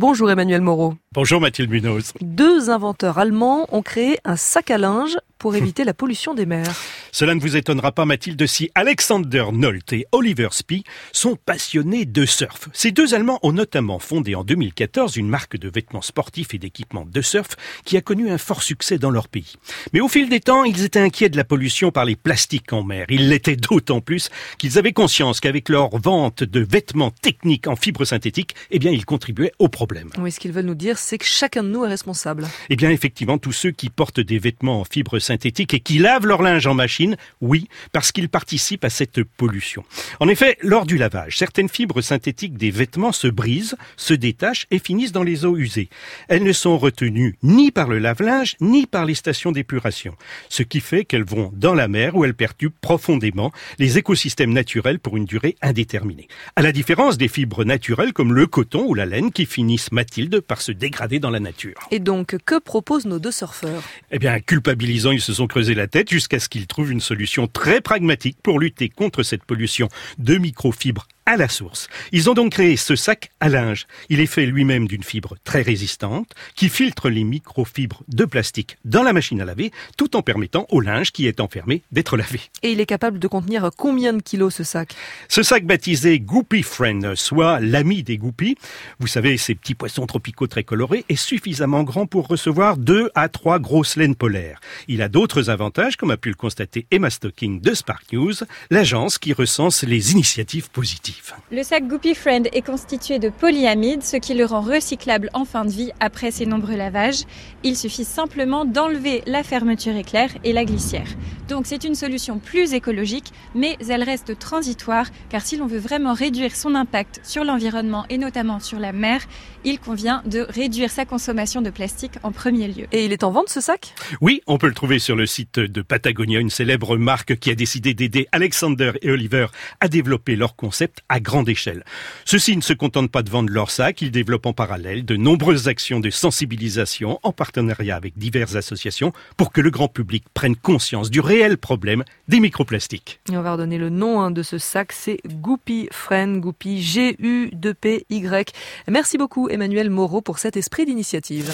Bonjour Emmanuel Moreau. Bonjour Mathilde Munoz. Deux inventeurs allemands ont créé un sac à linge pour éviter la pollution des mers. Cela ne vous étonnera pas Mathilde si Alexander Nolte et Oliver Spee sont passionnés de surf. Ces deux Allemands ont notamment fondé en 2014 une marque de vêtements sportifs et d'équipements de surf qui a connu un fort succès dans leur pays. Mais au fil des temps, ils étaient inquiets de la pollution par les plastiques en mer. Ils l'étaient d'autant plus qu'ils avaient conscience qu'avec leur vente de vêtements techniques en fibres synthétiques, eh bien, ils contribuaient au problème. Oui, ce qu'ils veulent nous dire, c'est que chacun de nous est responsable. Eh bien, effectivement, tous ceux qui portent des vêtements en fibres synthétiques et qui lavent leur linge en machine, oui, parce qu'ils participent à cette pollution. En effet, lors du lavage, certaines fibres synthétiques des vêtements se brisent, se détachent et finissent dans les eaux usées. Elles ne sont retenues ni par le lave-linge, ni par les stations d'épuration. Ce qui fait qu'elles vont dans la mer où elles perturbent profondément les écosystèmes naturels pour une durée indéterminée. À la différence des fibres naturelles comme le coton ou la laine qui finissent, Mathilde, par se dégrader dans la nature. Et donc, que proposent nos deux surfeurs? Eh bien, culpabilisant, ils se sont creusés la tête jusqu'à ce qu'ils trouvent une solution très pragmatique pour lutter contre cette pollution de microfibres à la source. Ils ont donc créé ce sac à linge. Il est fait lui-même d'une fibre très résistante qui filtre les microfibres de plastique dans la machine à laver tout en permettant au linge qui est enfermé d'être lavé. Et il est capable de contenir combien de kilos ce sac? Ce sac baptisé Goopy Friend, soit l'ami des goupies, vous savez ces petits poissons tropicaux très colorés, est suffisamment grand pour recevoir deux à trois grosses laines polaires. Il a d'autres avantages comme a pu le constater Emma Stocking de Spark News, l'agence qui recense les initiatives positives. Le sac Goopy Friend est constitué de polyamide, ce qui le rend recyclable en fin de vie après ses nombreux lavages. Il suffit simplement d'enlever la fermeture éclair et la glissière. Donc c'est une solution plus écologique, mais elle reste transitoire, car si l'on veut vraiment réduire son impact sur l'environnement et notamment sur la mer, il convient de réduire sa consommation de plastique en premier lieu. Et il est en vente ce sac? Oui, on peut le trouver sur le site de Patagonia, une célèbre marque qui a décidé d'aider Alexander et Oliver à développer leur concept à grande échelle. Ceux-ci ne se contentent pas de vendre leur sac, ils développent en parallèle de nombreuses actions de sensibilisation en partenariat avec diverses associations pour que le grand public prenne conscience du réel problème des microplastiques. Et on va redonner le nom hein, de ce sac, c'est Goopy Friend, Goopy G-U-2-P-Y. Merci beaucoup Emmanuel Moreau pour cet esprit d'initiative.